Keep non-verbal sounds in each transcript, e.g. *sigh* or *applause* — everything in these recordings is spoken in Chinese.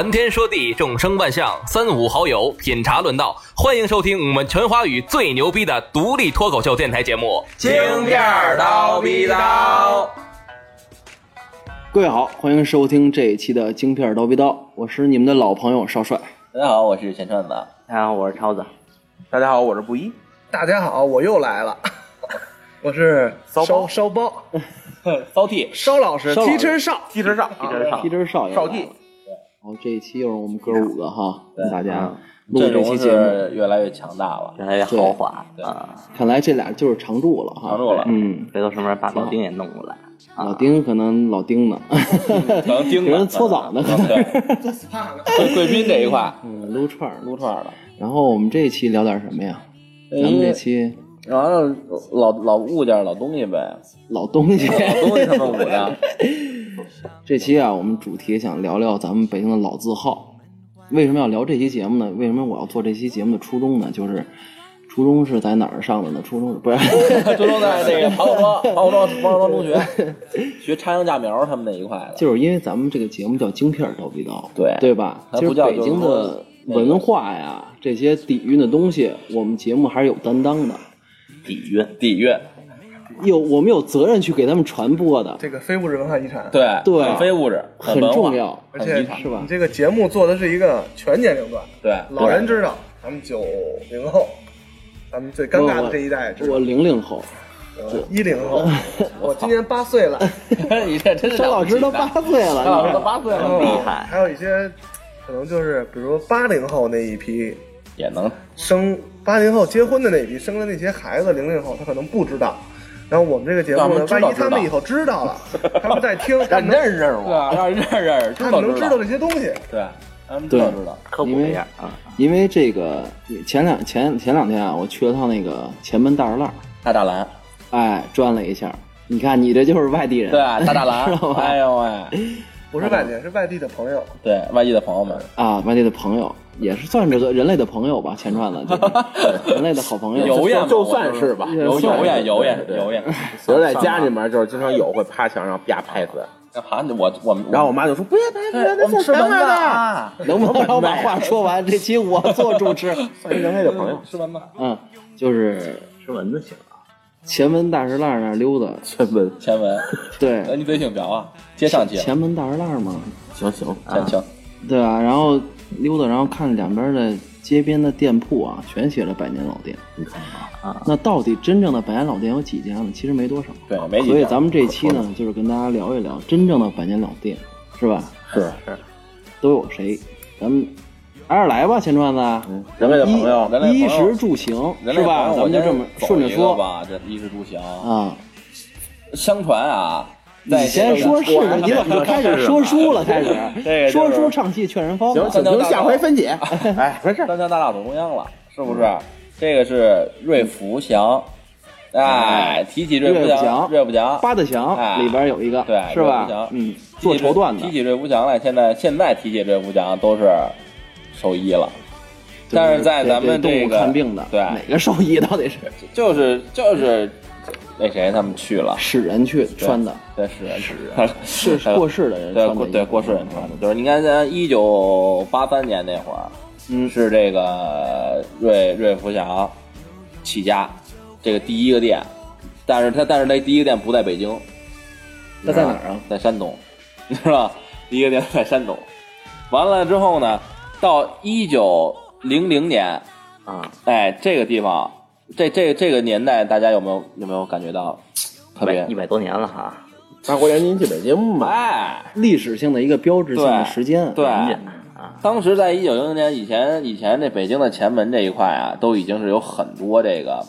谈天说地，众生万象，三五好友品茶论道，欢迎收听我们全华语最牛逼的独立脱口秀电台节目《京片儿叨逼叨》。各位好，欢迎收听这一期的《京片儿叨逼叨》，我是你们的老朋友少帅。大家好，我是钱串子。大家好，我是超子。大家好，我是布衣。大家好，我又来了，*laughs* 我是骚包。烧烧包。*laughs* 骚 T，骚老师烧老师。Teacher 少，踢车上，踢车上皮针少爷少 T 然后这一期又是我们哥五个哈，跟大家录这期节目。越来越强大了，越来越豪华对啊！看来这俩就是常驻了哈。常驻了嗯，回头什么时候把老丁也弄过来？老丁可能老丁呢 *laughs* *laughs* 可能盯着给人搓澡呢。*laughs* 嗯对，贵贵宾这一块嗯，撸串儿撸串儿了。然后我们这一期聊点什么呀？咱们这期然后老老物件、老东西呗，老东西。老东西他们五的，这期啊，我们主题想聊聊咱们北京的老字号。为什么要聊这期节目呢？为什么我要做这期节目的初衷呢？就是初中是在哪儿上的呢？初中是不是？*laughs* 初中在那个庞各庄、庞各庄、庞各庄中学学插秧架苗他们那一块的，就是因为咱们这个节目叫“京片儿叨逼叨”，对对吧？其实北京的文化呀，这些底蕴的东西，我们节目还是有担当的，底蕴，底蕴，有我们有责任去给他们传播的，这个非物质文化遗产，对对很非物质，很重要。而且是吧你这个节目做的是一个全年龄段，对，老人知道，咱们九零后，咱们最尴尬的这一代知道我，零零后，一零后，*laughs* 我今年八岁了，*laughs* 你这真是张老师都八岁了，张老师都八岁了，厉害还有一些可能就是比如八零后那一批也能生八零后结婚的那一批生的那些孩子，零零后他可能不知道。然后我们这个节目呢，万一他们以后知道了，*laughs* 他们在听，他让们认识认识我。让人认识认识，他们能知道这些东西。对，他们知道知道，科普一下啊！因为这个前两前前两天啊，我去了趟那个前门大栅栏，大栅栏，哎，转了一下。你看，你这就是外地人，对，大栅栏 *laughs* 知道，吧 *laughs* 哎呦喂，不是外地人，是外地的朋友。对外地的朋友们，啊，外地的朋友也是算这个人类的朋友吧，钱串子，就是 *laughs* 人类的好朋友。油烟嘛就算是吧，油油烟油烟油烟，我在家里面就是经常有会趴墙上啪拍死，干啥？我我们然后我妈就说不要拍，不要我们吃蚊子啊，能不能让我把话说完？这期我做主持。*laughs* 算人类的朋友。吃蚊子，嗯，就是吃蚊子行啊？前门大栅栏那儿溜达，前门，前门，对，哎，你嘴挺瓢啊，接上接，前门大栅栏嘛，行行，前行，对啊，然后溜达，然后看两边的街边的店铺啊，全写着百年老店。你看啊，那到底真正的百年老店有几家呢？其实没多少。对，没几家所以咱们这期呢，就是跟大家聊一聊真正的百年老店，是吧？是是都有谁？咱们挨着来吧，钱串子。人类的朋友，人类的朋友衣食住行是吧？咱们就这么顺着说吧，这衣食住行，啊。相传啊，在你先说是的，*laughs* 你怎么就开始说书了？开始 *laughs* 说书唱戏劝人方。行行行，下回分解。*laughs* 哎，没事，三江大道走中央了，是不是？这个是瑞福祥，哎，提起瑞福祥，瑞福祥八大祥哎里边有一个，对是吧？嗯，做绸缎的提，起瑞福祥来，现在现在提起瑞福祥都是兽医了，但是在咱们动物这个看病的，对哪个兽医到底是就是就是那谁他们去了，使人去穿的？对使人使人是过世的人对穿的对过对过世人穿的，就是你看咱一九八三年那会儿，嗯是这个瑞瑞福祥起家这个第一个店，但是他但是那第一个店不在北京，那在哪儿啊？在山东，*laughs* 你知道吧？第一个店在山东，完了之后呢，到一九零零年，啊，哎，这个地方，这这这个年代，大家有没有有没有感觉到特别一？百多年了哈，八国联军去北京嘛，哎，历史性的一个标志性的时间。对当时在一九零零年以前，以前这北京的前门这一块啊，都已经是有很多这个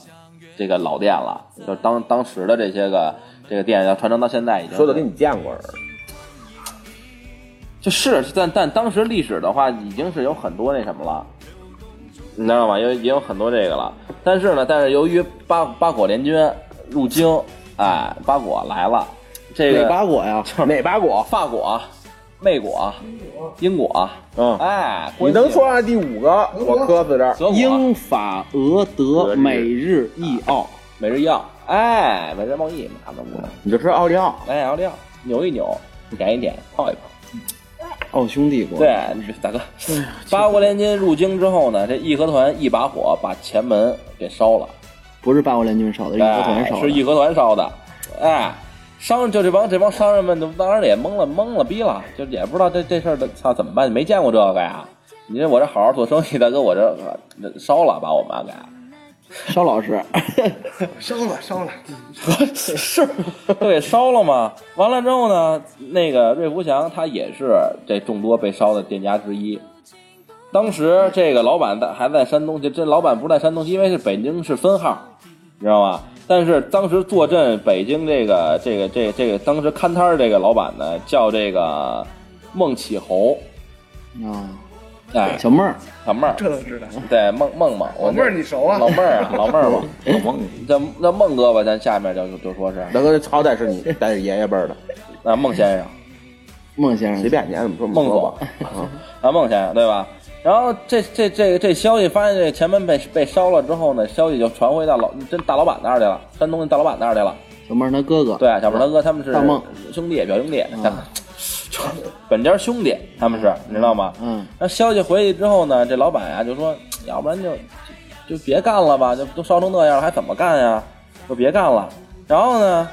这个老店了，就当当时的这些个这个店要传承到现在，已经说的跟你见过似的。就是，但但当时历史的话，已经是有很多那什么了，你知道吗？有也有很多这个了。但是呢，但是由于八八国联军入京，哎，八国来了，这个哪个八国呀？哪八国？法国、美国、英国，嗯，哎，你能说上第五个，我磕死这儿。英法俄德美日意奥，美日意奥，哎，美日贸易差不多。你就吃奥利奥，哎，奥利奥，扭一扭，点一点，泡一泡。奥匈帝国，对，大哥，*laughs* 八国联军入京之后呢，这义和团一把火把前门给烧了，不是八国联军烧的，是义和团烧的。哎是义和团烧的，哎，商就这帮这帮商人们都当时也懵了懵了逼了，就也不知道这这事儿的操怎么办，没见过这个呀。你说我这好好做生意，大哥，我这这烧了，把我们给烧老师，烧 *laughs* 了烧了，是都给烧了 *laughs* 嘛？完了之后呢，那个瑞福祥他也是这众多被烧的店家之一。当时这个老板在还在山东，这这老板不在山东，因为是北京是分号，你知道吗？但是当时坐镇北京这个这个这个这个当时看摊儿这个老板呢，叫这个孟启侯，啊，哎，小妹儿，小妹儿，这都知道。对孟孟孟，我老妹儿你熟啊？老妹儿啊，老妹儿吧，老孟，那那孟哥吧，咱下面就就说是大哥，好歹是你但是爷爷辈儿的，那孟先生。孟先生，随便你爱怎么说怎孟总么说吧。啊，孟先生对吧？然后这这这这消息发现这前门被被烧了之后呢，消息就传回到老真大老板那儿去了，山东的大老板那儿去了。小妹儿他哥哥，对，小妹儿他哥他们是大孟兄弟表兄弟，啊 *laughs* 本家兄弟他们是，你知道吗？嗯，那消息回去之后呢，这老板呀就说，要不然就就就别干了吧，就都烧成那样了，还怎么干呀？就别干了。然后呢，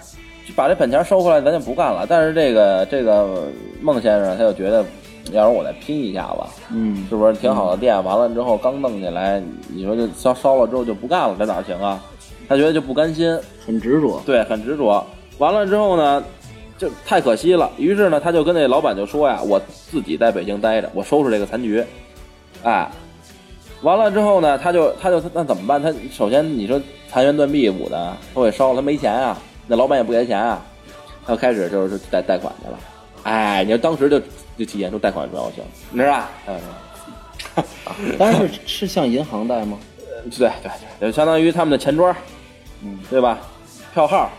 就把这本钱收回来，咱就不干了。但是这个这个孟先生他就觉得，要是我再拼一下子，嗯，是不是挺好的店？完了之后刚弄起来，你说就烧烧了之后就不干了，这哪行啊？他觉得就不甘心，很执着，对，很执着。完了之后呢，就太可惜了。于是呢，他就跟那老板就说呀：“我自己在北京待着，我收拾这个残局。”哎，完了之后呢，他就他就那怎么办？他首先你说残垣断壁舞的，都给烧了，他没钱啊，那老板也不给他钱啊，他就开始就是贷贷款去了。哎，你说当时就就体现出贷款重要性，你知道吧？嗯。*laughs* 但是是向银行贷吗？对对对，就相当于他们的钱庄，嗯，对吧？票号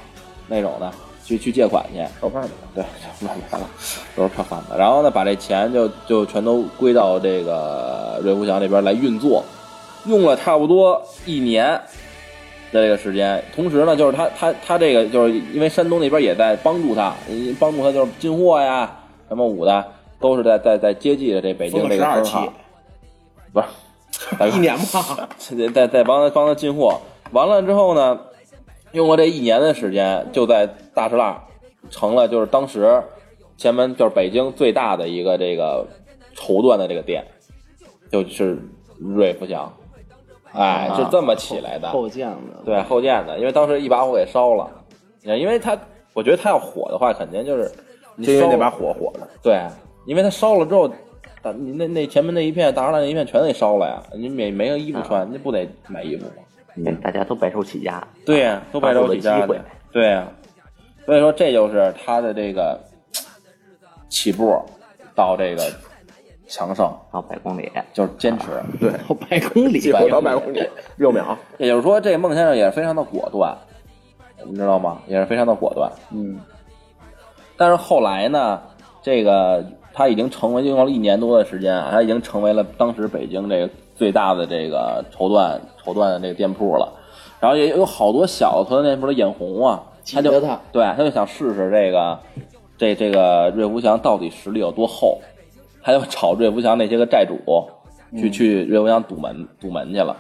那种的，去去借款去，烧饭的，对，慢慢的，都是票贩子。然后呢，把这钱就就全都归到这个瑞福祥这边来运作，用了差不多一年的这个时间。同时呢，就是他他他这个就是因为山东那边也在帮助他，帮助他就是进货呀，什么五的都是在在在接济着这北京这个分了12期分行，不是。*laughs* 一年吧，*laughs* 在在在帮他帮他进货，完了之后呢，用过这一年的时间，就在大石蜡成了就是当时前门就是北京最大的一个这个绸缎的这个店，就是瑞福祥，哎，就这么起来的。后建的，对后建的，因为当时一把火给烧了，因为他我觉得他要火的话，肯定就是就因为那把火火的。对，因为他烧了之后，大你那那前面那一片大栅栏那一片全得烧了呀，你没没有衣服穿，你不得买衣服吗？嗯大家都白手起家，对呀、都白手起家的，对呀、所以说这就是他的这个起步到这个强盛，到百公里，就是坚持。对，*laughs* 到百公里到百公里，六秒。也就是说，这个孟先生也是非常的果断，你知道吗？也是非常的果断。嗯，但是后来呢，这个他已经成为用了一年多的时间啊，他已经成为了当时北京这个最大的这个绸缎绸缎的这个店铺了。然后也有好多小的绸缎店铺都眼红啊，他就他对他就想试试这个这这个瑞福祥到底实力有多厚，他就找瑞福祥那些个债主去、去瑞福祥堵门堵门去了。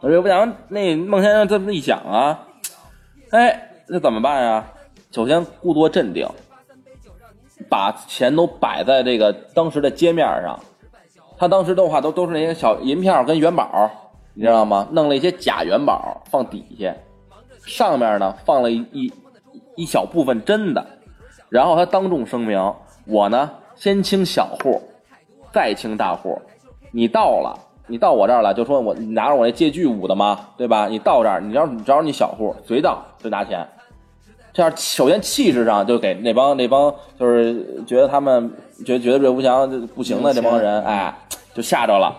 瑞福祥那孟先生这么一想啊，哎，那怎么办呀？首先故作镇定，把钱都摆在这个当时的街面上。他当时的话都都是那些小银票跟元宝，你知道吗？弄了一些假元宝放底下，上面呢放了一一一小部分真的。然后他当众声明：我呢先清小户，再清大户。你到了，你到我这儿了，就说我你拿着我那借据五的嘛，对吧？你到这儿，你要只要你小户，随到就拿钱。这样首先气势上就给那帮那帮就是觉得他们觉得觉得瑞福祥不行的这帮人，哎，就吓着了，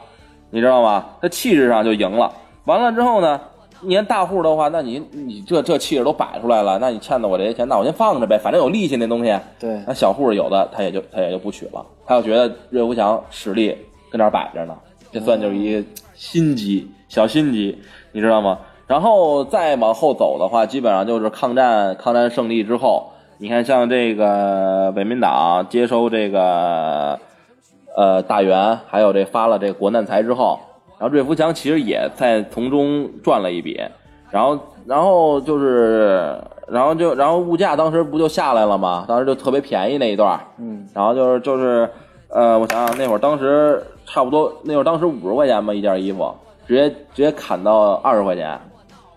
你知道吗？他气势上就赢了。完了之后呢，你看大户的话，那你你这这气势都摆出来了，那你欠的我这些钱，那我先放着呗，反正有利息那东西。对那小户有的他也就他也就不取了，他就觉得瑞福祥实力跟那儿摆着呢，这算就是一心机小心机，你知道吗？然后再往后走的话，基本上就是抗战抗战胜利之后，你看像这个伪民党接收这个呃大元，还有这发了这国难财之后，然后瑞福祥其实也在从中赚了一笔，然后然后就是然后就然后物价当时不就下来了吗？当时就特别便宜那一段儿，嗯，然后就是就是呃，我想想那会儿当时差不多那会儿当时五十块钱吧一件衣服，直接直接砍到二十块钱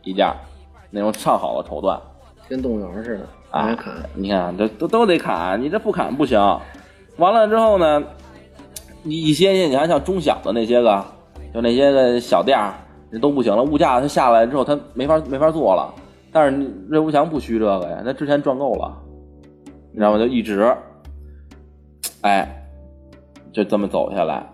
一件，那种上好的绸缎。跟动物园似的，啊来砍。，你看这都都得砍，你这不砍不行。完了之后呢，你一些你还像中小的那些个，就那些个小店儿，这都不行了。物价它下来之后，它没法没法做了。但是你瑞福强不虚这个呀，他之前赚够了，你知道吗？就一直，哎，就这么走下来，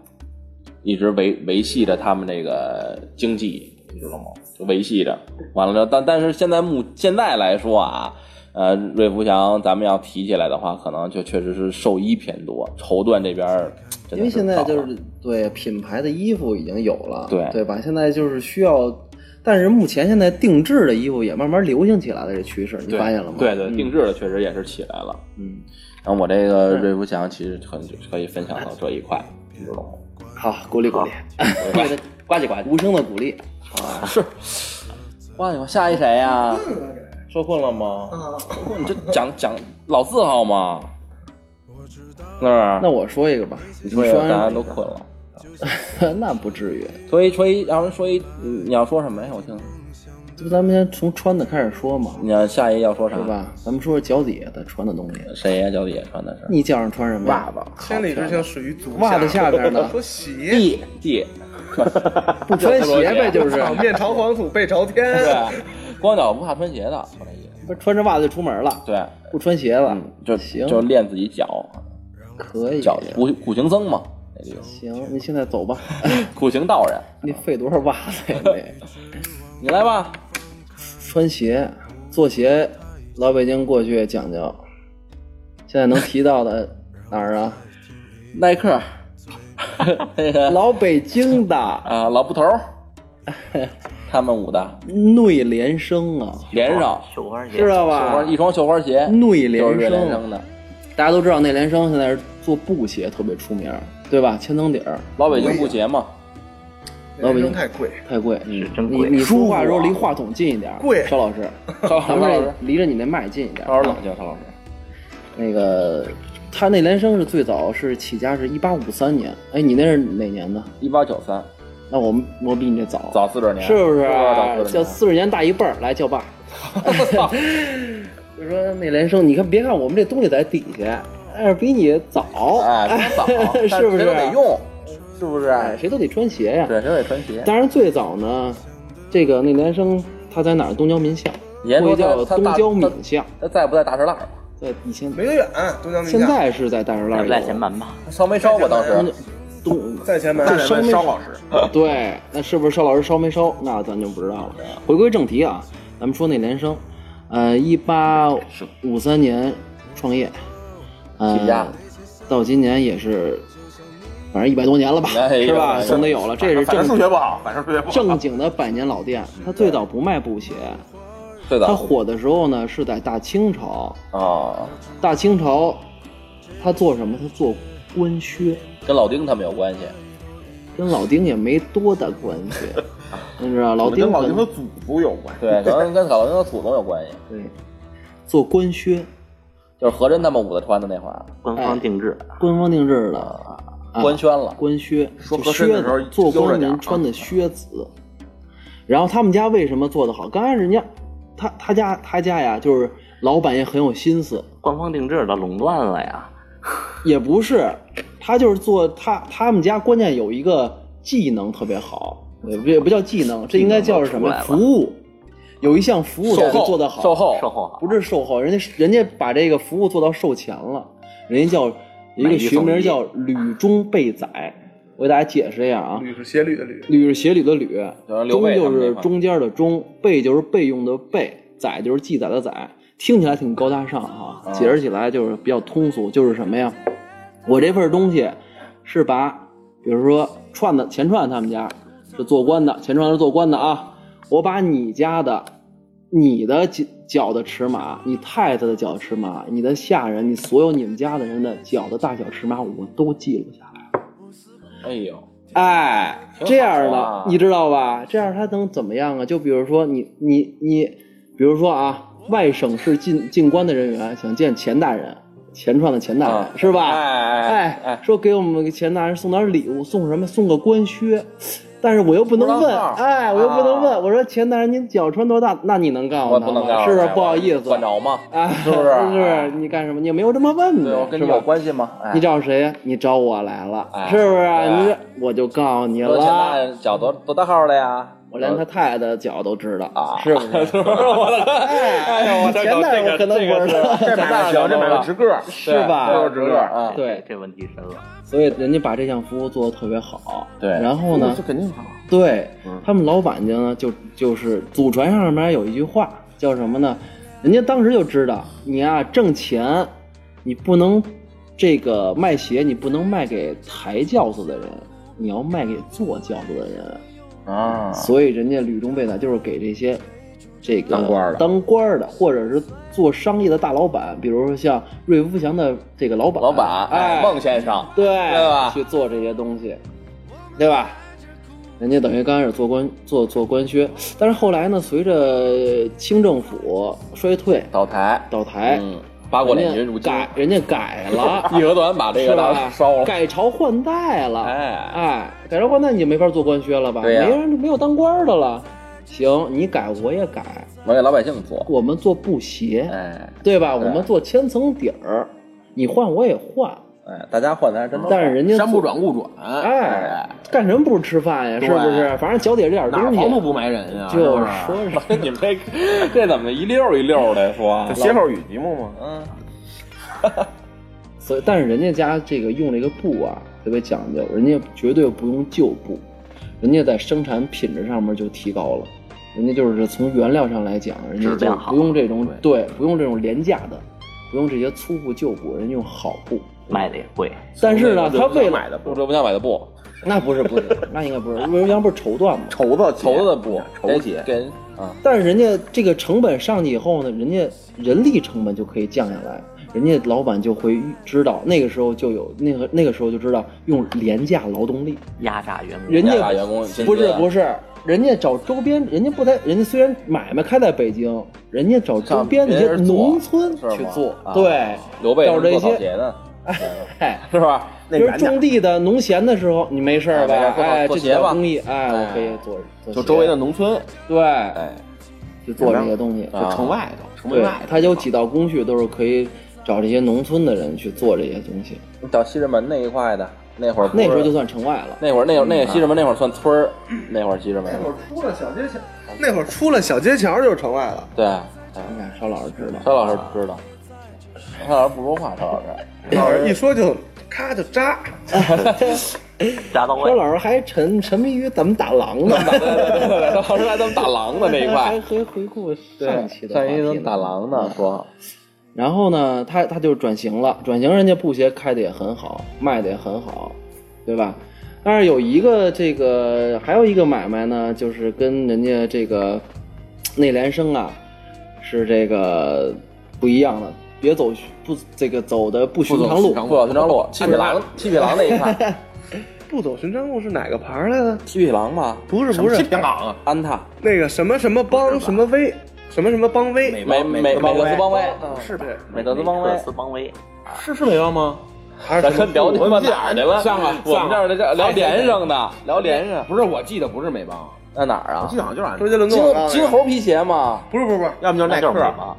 一直维维系着他们这个经济，你知道吗？就维系着。完了之后，但但是现在目现在来说啊，呃，瑞福祥咱们要提起来的话，可能就确实是寿衣偏多，绸缎这边因为现在就是对品牌的衣服已经有了，对对吧？现在就是需要，但是目前现在定制的衣服也慢慢流行起来了，这趋势你发现了吗？对对，嗯定制的确实也是起来了。嗯，然后我这个瑞福祥其实很可以分享到这一块，你知道吗？好，鼓励鼓励，*laughs* 呱唧呱唧。无声的鼓励。是，哇哟，下一谁呀？受困了吗？受困，你这讲讲老字号吗？是不是？那我说一个吧，你说一个，大家都困了。*laughs* 那不至于。说一说一，让人说一，你要说什么呀？我听。这不咱们先从穿的开始说嘛，你要下一要说啥？对？吧？咱们说说脚底下的穿的东西，谁呀？脚底下穿的是你脚上穿什么呀？袜子。千里之行始于足袜子下边呢 *laughs* 说鞋，D D，*laughs* 不穿鞋呗，就是啊面朝黄土背朝天。*laughs* 对，光脚不怕穿鞋的，说这意思。不穿着袜子就出门了，对，不穿鞋了嗯，，就行，就练自己脚，可以。脚苦苦行僧嘛，行，你现在走吧。*laughs* 苦行道人。你费多少袜子呀？你你来吧，穿鞋做鞋，老北京过去讲究。现在能提到的哪儿啊？耐克，那个 *laughs* 老北京的。啊，老布头儿，*laughs* 他们舞的。内联升啊，连上。绣花鞋，知道吧？一双绣花鞋，内就是联升瑞连升的。大家都知道内联升现在是做布鞋特别出名，对吧？千层底儿，老北京布鞋嘛，老北京太贵，太贵。是真贵。你你说话的时候离话筒近一点，贵。邵老师，邵 *laughs* 咱们老师。这，离着你那麦近一点。稍微冷静，邵老师。那个，他内联升是最早是起家是一八五三年，哎，你那是哪年的？一八九三，那我们我比你这早，早四十年，是不是早？四十叫年。四十年大一辈儿来叫爸。*laughs* 就说内联升，你看别看我们这东西在底下，但是比你早，哎，早，*laughs* 是不是？谁都得用，是不是？哎，谁都得穿鞋呀。对，谁都得穿鞋。当然最早呢，这个内联升他在哪儿？东郊民巷，你还说叫东郊闽巷，他在不在大栅栏？在以前没多远，东江现在是在大石栏有在前门吧，烧没烧过当时？东在前门，烧没烧老师，*laughs* 对，那是不是邵老师烧没烧？那咱就不知道了。回归正题啊，咱们说那年生，呃，一八五三年创业，呃起家，到今年也是，反正一百多年了吧，哎是吧？总得有了。这是正正数学不好，反正数学不好。正经的百年老店。它最早不卖布鞋，它火的时候呢是在大清朝。啊，大清朝，他做什么？他做官靴。跟老丁他们有关系。跟老丁也没多大关系，*laughs* 你知道老丁跟老丁的祖宗有关系。对，可能跟老丁的祖宗有关系，*laughs* 对做官靴，就是和珅他们五个穿的那会儿，官方定制。官方定制的官宣了。官靴，说就和珅的时候靴子做官人穿的靴子。然后他们家为什么做得好？刚开始人家他他家他家呀，就是老板也很有心思，官方定制的垄断了呀，*laughs* 也不是，他就是做他他们家关键有一个技能特别好，也不也不叫技能，这应该叫是什么服务，有一项服务做得好，售后售后好，不是售后，人家人家把这个服务做到售前了，人家叫一个学名叫吕中备载。我给大家解释一下啊，吕是鞋履的履，吕是鞋履的吕，就是刘中就是中间的中，备就是备用的备，载就是记载的载，听起来挺高大上哈、啊解释起来就是比较通俗，就是什么呀？我这份东西是把，比如说串的钱串他们家是做官的，钱串是做官的啊，我把你家的。你的脚脚的尺码，你太太的脚尺码，你的下人，你所有你们家的人的脚的大小尺码，我都记录下。哎呦，哎，这样啊的你知道吧？这样他能怎么样啊？就比如说你你你，比如说啊，外省市进进关的人员想见钱大人，钱串的钱大人、啊是吧？哎哎哎哎说给我们钱大人送点礼物，送什么？送个官靴。但是我又不能问，哎，我又不能问。啊我说钱大人，您脚穿多大？那你能告诉他我不能告诉吗是不是不好意思？管着吗？哎，是不是 *laughs* 是不是？你干什么？你也没有这么问的，是吧跟你有？关系吗？哎你找谁呀？你找我来了，哎是不是？你这我就告诉你了钱大了，人脚多多大号的呀？我连他太太的脚都知道啊是不是？*laughs* 哎呦我前代我可能不知道这买卖行，这买卖直个儿，是吧都是直个。对，这问题深了。所以人家把这项服务做得特别好。对然后呢这，肯定好。对嗯他们老板家呢，就就是祖传上面有一句话叫什么呢？人家当时就知道，你啊挣钱，你不能这个卖鞋，你不能卖给抬轿子的人，你要卖给坐轿子的人。啊，所以人家吕中贝呢，就是给这些这个当官的当官的，或者是做商业的大老板，比如说像瑞福祥的这个老板，老板，哎，孟先生，对对吧去做这些东西，对吧？人家等于刚开始做官做做官靴，但是后来呢，随着清政府衰退倒台，倒台，嗯，八国联军人入改人家改了，义和团把这个烧了，改朝换代了，哎哎，改朝换代你就没法做官靴了吧？对呀没人没有当官的了。行，你改我也改，我给老百姓做，我们做布鞋，哎对吧？对我们做千层底儿，你换我也换，哎，大家换的还真但是人家山不转路转，哎，干什么不是吃饭呀？是不是？反正脚底下这点东西，黄土不埋人呀？就是不说是 *laughs* 你们这这怎么一溜一溜的说？这歇后语题目吗？嗯，*laughs* 所以，但是人家家这个用这个布啊，特别讲究，人家绝对不用旧布，人家在生产品质上面就提高了，人家就是从原料上来讲，人家就不用这种对，不用这种廉价的，不用这些粗布旧布，人家用好布。卖的也贵，但是呢，他为了买的不折不想买的布，那不是不是，那应该不是，魏如阳不是绸缎吗？绸子绸子的布，绸鞋给人啊，但是人家这个成本上去以后呢，人家人力成本就可以降下来，人家老板就会知道，那个时候就有那个那个时候就知道用廉价劳动力，压榨员工。人家压榨员工不是不是，人家找周边，人家不在，人家虽然买卖开在北京，人家找周边那些农村去做，啊对，刘备找这些哎。*laughs* 是吧？就是种地的农闲的时候，你没事儿吧哎？这几做鞋吧道工艺，哎，哎我可以做，就周围的农村，对，哎，去做这些东西。啊就城外头，城外，头。它有几道工序都是可以找这些农村的人去做这些东西。你到西直门那一块的，那会儿那时候就算城外了。那会儿那会儿那个西直门那会儿算村儿，那会儿西直门那会儿出了小街桥，那会儿出了小街桥就是城外了。对，你看邵老师知道，邵老师知道，邵老师不说话，邵老师。老师一说就咔就扎，扎到位。*laughs* 邵老师还沉沉迷于怎么打狼呢，邵老师还怎么打狼的那一块还，回回顾上期的上一怎么打狼呢？说然后呢，他他就转型了，转型人家布鞋开的也很好，卖的也很好，对吧？但是有一个这个还有一个买卖呢，就是跟人家这个内联升啊是这个不一样的，别走不这个走的不寻常路，不走寻常路，七匹狼，*laughs* 七匹狼那一块，*laughs* 不走寻常路是哪个牌儿来的？七匹狼吧，不是不是。香港啊，安踏，那个什么什么帮什么威，什么什么邦威，美美美特斯邦威，是吧？美特斯邦威，斯邦威，是是美邦吗？还是咱聊你妈哪儿去了？像啊我们这儿这聊连上的，聊连上，不是，我记得不是美邦，那哪儿啊我记？得好像就是俺周杰伦金做广告那个金猴皮鞋嘛，不是不是不是，要么就是耐克那就是，美邦。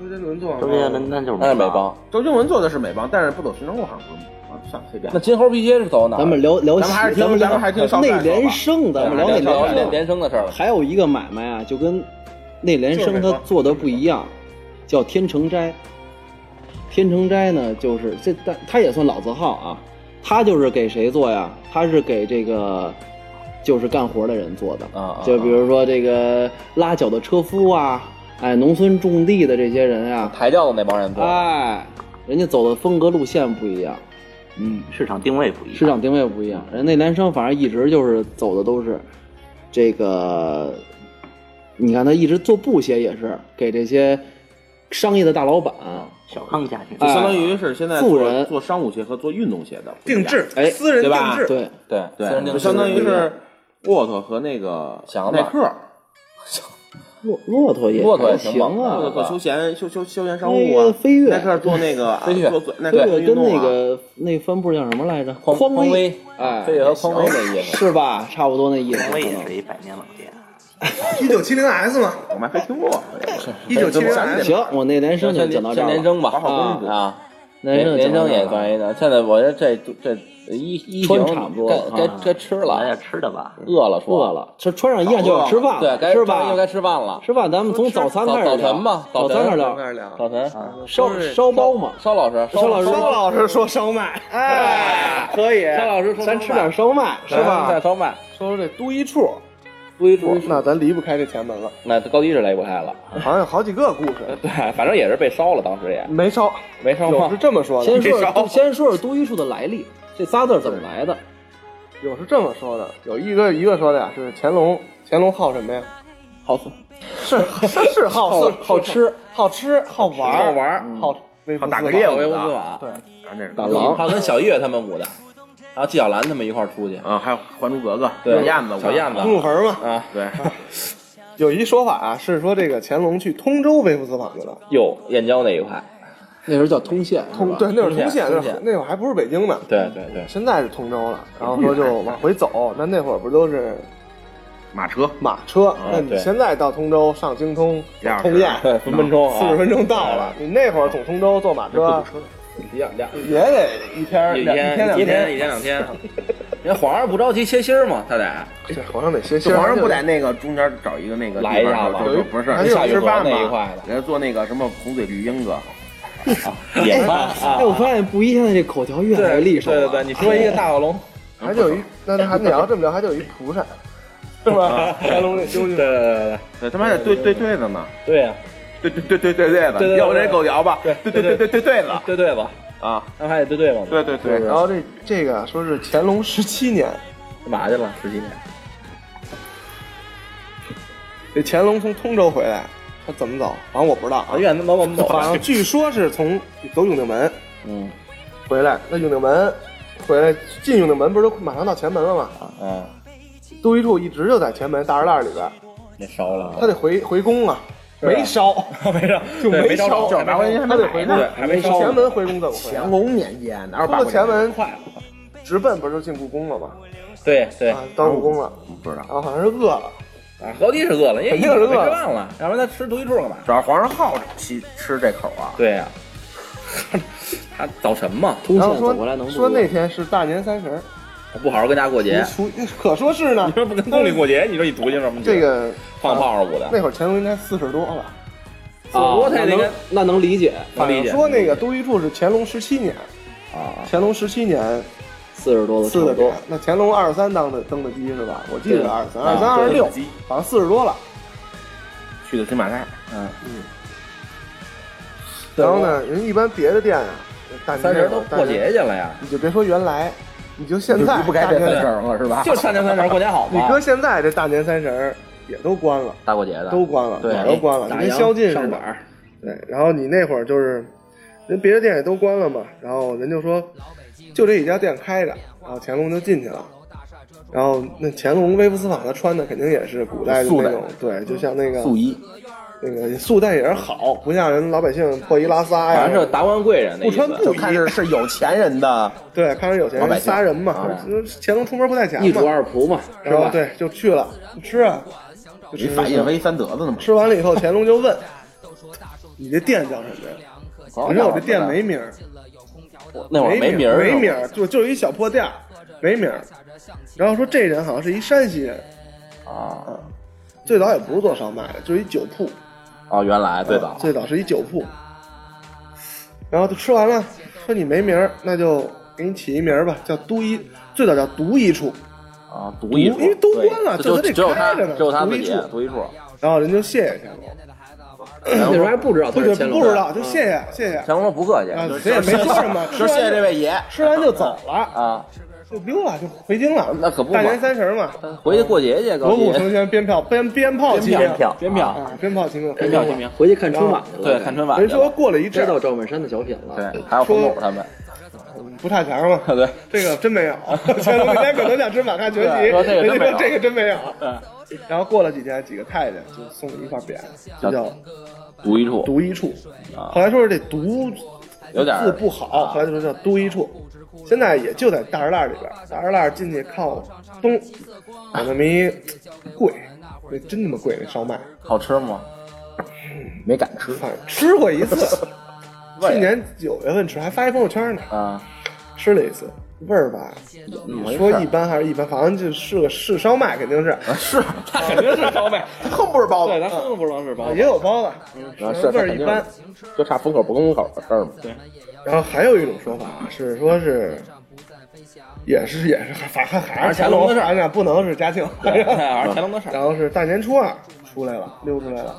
周杰伦做的周杰伦那就是那是美邦。周杰伦做的是美邦，但是不走寻常路好像不是。啊算了，随便那。金猴皮鞋是走哪儿？咱们聊聊咱们还是听咱们还是听少内联升，咱们聊内聊连联升的事儿了。还有一个买卖啊，就跟内联升他做的不一样，叫天成斋。天成斋呢，就是这，但它也算老字号啊。他就是给谁做呀？他是给这个就是干活的人做的。啊啊就比如说这个拉脚的车夫啊，哎，农村种地的这些人啊，抬轿子那帮人做，哎，人家走的风格路线不一样，嗯，市场定位不一样。市场定位不一样。人内联升反正一直就是走的都是这个，你看他一直做布鞋也是给这些商业的大老板，小康家庭，哎就相当于是现在富人做商务鞋和做运动鞋的定制，哎私人对吧定制，对，对对，私人定制就相当于是骆驼和那个耐克，*laughs* 骆骆驼也骆驼也行啊骆驼，做休闲休休休闲商务啊，飞跃耐克做那个飞跃做做耐克这个跟那个那帆布叫什么来着？匡威，哎，飞跃和匡威那意思。是吧？差不多那意思。匡威也是一百年老店。*laughs* 一九七零 S 吗，我们还没听过，*laughs* 一九七零 S，行，我那连声就讲到这儿了。先连声吧，好好公主啊，连声连声也算算一个。现在我觉得这这一一穿行差不多该该啊该吃了，吃的吧，饿了说。饿，了，吃穿上衣裳就要吃饭对，该吃饭。又？该吃饭了。吃饭，咱们从早餐开始早聊晨吧早早晨餐开始聊。早晨，烧烧包嘛，烧老师，烧老师。烧老师说烧麦，哎，可以。烧老师说咱吃点烧麦，是是吧？吧？烧麦，说说这都一处，堆处，那咱离不开这前门了，那高低是离不开了。好像有好几个故事，*laughs* 对，反正也是被烧了，当时也没烧，没烧吗有是？这么说的，先说说先说说都一处的来历，这仨字怎么来的？有是这么说的，有一个一个说的呀，是乾隆，乾隆好什么呀？好色，*laughs* 是是是好好色好吃，好吃好玩好玩儿好打个猎物的维吾斯瓦，对，大郎还有跟小岳他们舞的，还有纪晓岚他们一块儿出去。啊，还有《还珠格格》对小燕子，小燕子公主坟嘛。啊，对，*laughs* 有一说法啊，是说这个乾隆去通州微服私访去了，哟，燕郊那一块，那时候叫通县，通对那会儿通通县，那那会儿还不是北京呢，对对对，现在是通州了。然后说就往回走，那那会儿不都是马车马车？那你现在到通州上京通通燕，对分分钟啊四十分钟到了。你那会儿从通州坐马车两两也得一天一两一天两一天一天两天。人皇上不着急切心儿吗？他得 *laughs* 这皇上得歇心儿皇上不在那个中间找一个那个来一下子地方就就不是下吃饭嘛那一块的，人家做那个什么红嘴绿鹰子，*laughs* 野餐啊哎，我发现不一现在这口条越来越利索了。对对对，你说一个大小龙，*laughs* 还就有一那那还你要这么聊，还就有一蒲扇，是吧？乾隆那兄弟对对对对对，他们还得对对对子呢，对呀，对对对对对对子，对对对要不这狗摇吧，对对对对对对对子对对吧？啊，那还得对对吧？对对对，然后这这个说是乾隆十七年，干嘛去了？十七年，这乾隆从通州回来，他怎么走？反正我不知道啊啊，。远怎么怎么走了？反正据说是从走永定门嗯回来，那永定门回来进永定门不是都马上到前门了吗？嗯，都一处一直就在前门大栅栏里边，那烧了，他得回回宫啊，没烧，没烧，*laughs* *laughs* 就没烧，烧。着，八块钱还他得回没买呢对还没烧。前门回宫怎么回乾？隆年间出了前门快了，直奔不是就进故宫了吗？对对。啊，到故宫了，不知道，啊好像是饿了，啊，高低是饿了，因为肯定是饿了没吃饭了，要不然他吃独一处干嘛？主要皇上好吃吃这口啊，对呀，*laughs* 他早晨嘛，通走过来能说说那天是大年三十儿，不好好跟家过节，出可说是呢你。说不跟宫里过节，你说你读经什么？这个放炮仗舞的，那会儿乾隆应该四十多了，四十多啊那能那能理解，能理解说那个都一处是乾隆十七年，啊，乾隆十七年四十多了四十多。，那乾隆二十三当的登的基是吧？我记得二十三、啊二十三、二十六，好像四十多了。去的金马泰，嗯，然后呢，人一般别的店啊，大年三十都过节去了呀，你就别说原来，你就现在不该大年三十了是吧？就大年三十过年好嘛 *laughs* 你搁，现在这大年三十也都关了，大过节的都关了，对哪都关了，你跟打烊宵禁似的。上班儿，对，然后你那会儿就是，人别的店也都关了嘛，然后人就说，就这一家店开着，然后乾隆就进去了。然后那乾隆微服私访，他穿的肯定也是古代的那种，对，就像那个素衣，那个素淡也是好，不像人老百姓破衣拉撒呀反，正是达官贵人不穿布衣，就看是是有钱人的，*laughs* 对，看着有钱人仨人嘛啊，就是乾隆出门不带钱一主，二仆嘛，是吧？然后对就去了，吃啊，你反应为三德子呢嘛。吃完了以后，乾隆就问：“你这店叫什么呀？”你说我这店没名儿，那会儿没名儿，没名儿，就就一小破店，没名儿。然后说这人好像是一山西人，啊最早也不是做烧麦的，就是一酒铺，哦，原来最早。最早是一酒铺。然后就吃完了，说你没名儿，那就给你起一名儿吧，叫都一，最早叫独一处。啊，独一处，因为都关了就得开着呢只有他自己独一处。独一处，然后人就谢谢乾隆，那时候还不知道他不是是乾隆，不知道，就谢谢谢谢。乾隆说不客气，谁也没说什么，*laughs* 吃完就谢谢这位爷，吃完就走了。啊，就溜了，就回京了。那可不嘛大年三十嘛，回去过节去，锣鼓高兴。呈现，鞭炮鞭鞭炮齐鸣，鞭炮鞭票，啊，鞭炮齐鸣，鞭炮齐鸣，回去看春晚去了。对，看春晚人说。过了一阵儿知道赵本山的小品了。对，还有冯巩他们。不差钱嘛，对，这个真没有。*laughs* 乾隆那天可能想吃满汉全席，人家说这个真没有。对，然后过了几天，几个太监就送了一块匾，就叫独一处独一处。啊后来说是这独有点儿字不好，后来就说叫独一处。现在也就在大栅栏里边，大栅栏进去靠东，有那么一贵，那真他妈贵那烧麦，好吃吗？没敢吃。反正吃过一次。*laughs* 去年九月份吃，还发一朋友圈呢，啊，吃了一次，味儿吧，你说一般还是一般，反正就是个是烧麦，肯定是是，他 *laughs* 肯定是烧麦，它恨不是包子，对，他恨不能是包子也有包子，啊是味儿一般。，就差封口不封口的事儿嘛。对，然后还有一种说法是说是，也是也是反还还是乾隆的事儿，不能是嘉庆，还是乾隆的事儿。然后是大年初二出来了，溜出来了，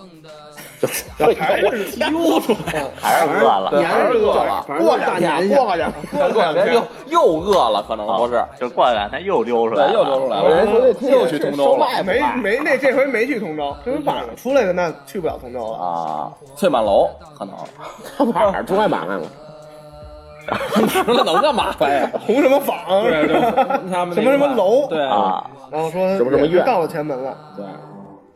然后还是溜出来了，还是饿了，还是饿了反正都是大年去。过两过两天又又饿了，可能不是，就过两天又溜出来了，又流出来了。又去通州了没没那这回没去通州，这回晚上出来的那去不了通州了。啊，翠满楼可能哪儿出来买卖了？那能干嘛呀？红什么坊，对，就他们什么什么楼，对啊，然后说什么什么院到了前门了，对，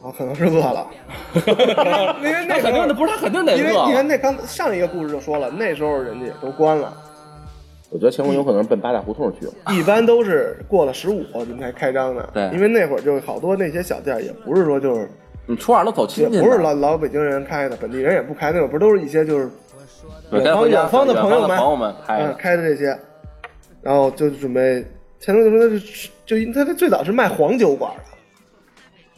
然后可能是饿了，*laughs* 因为那那肯定的不是他肯定得因为饿因为那刚上一个故事就说了，那时候人家也都关了，我觉得乾隆有可能奔八大胡同去了。一般都是过了十五您才开张的。对因为那会儿就好多那些小店，也不是说就是你初二都走也亲戚呢，不是老老北京人开的，本地人也不开，那会儿不都是一些就是远方远方的朋友们朋友们开嗯的，开的这些，然后就准备乾隆就说那是就他他最早是卖黄酒馆的，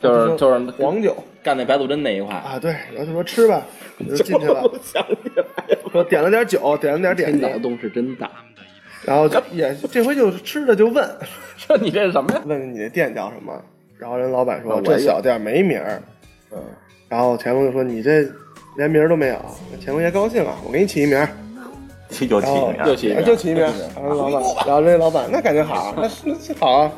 就是就是黄酒干那白素贞那一块，啊，对，然后就说吃吧，就进去了，*laughs* 说点了点酒，点了点点脑洞是真大。然后也这回就吃的就问 *laughs* 说你这是什么呀？问你这店叫什么，然后人老板说这小店没名儿，嗯，然后乾隆就说你这连名儿都没有，乾隆爷高兴啊，我给你起一名儿，*laughs* 就起一名就起一名，然后老板，然后这老板那感觉好，那那那好啊，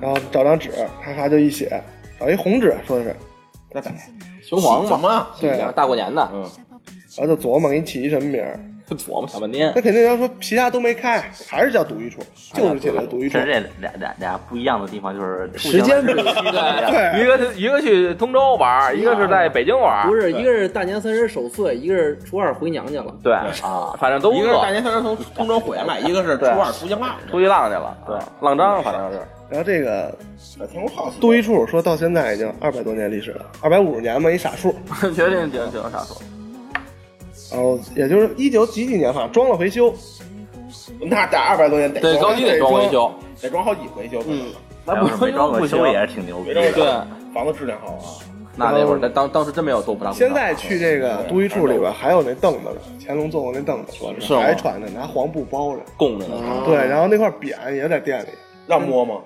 然后找张纸，咔咔就一写，找一红纸，说的是，那摆，雄黄嘛，么？对，大过年的，嗯，然后就琢磨给你起一什么名儿，琢磨小半天那。肯定要说其他都没开，还是叫独一处，就是起来独一处其实，这俩俩俩不一样的地方就是时间不一样，对，一个一个去通州玩，一个是在北京玩，不是，一个是大年三十守岁，一个是初二回娘家了。对啊，反正都一个是大，年三十从通州回来，一个是初二出去浪去。出去浪去了，对，浪张反正是。然后这个乾隆好都一处说到现在已经二百多年历史了，二百五十年嘛，一傻数。*laughs* 决定决定傻数？然后也就是一九几几年，反正装了回修，那得二百多年得对，装高低得装维修，得装好几回修。嗯，要是没装过修也是挺牛逼的。对对，房子质量好啊。那那会儿那当当时真没有豆腐大骨头。现在去这个都一处里边还有那凳子呢，乾隆坐过那凳子，说是吗还传着拿黄布包着。供着呢，对，然后那块匾也在店里，让摸吗？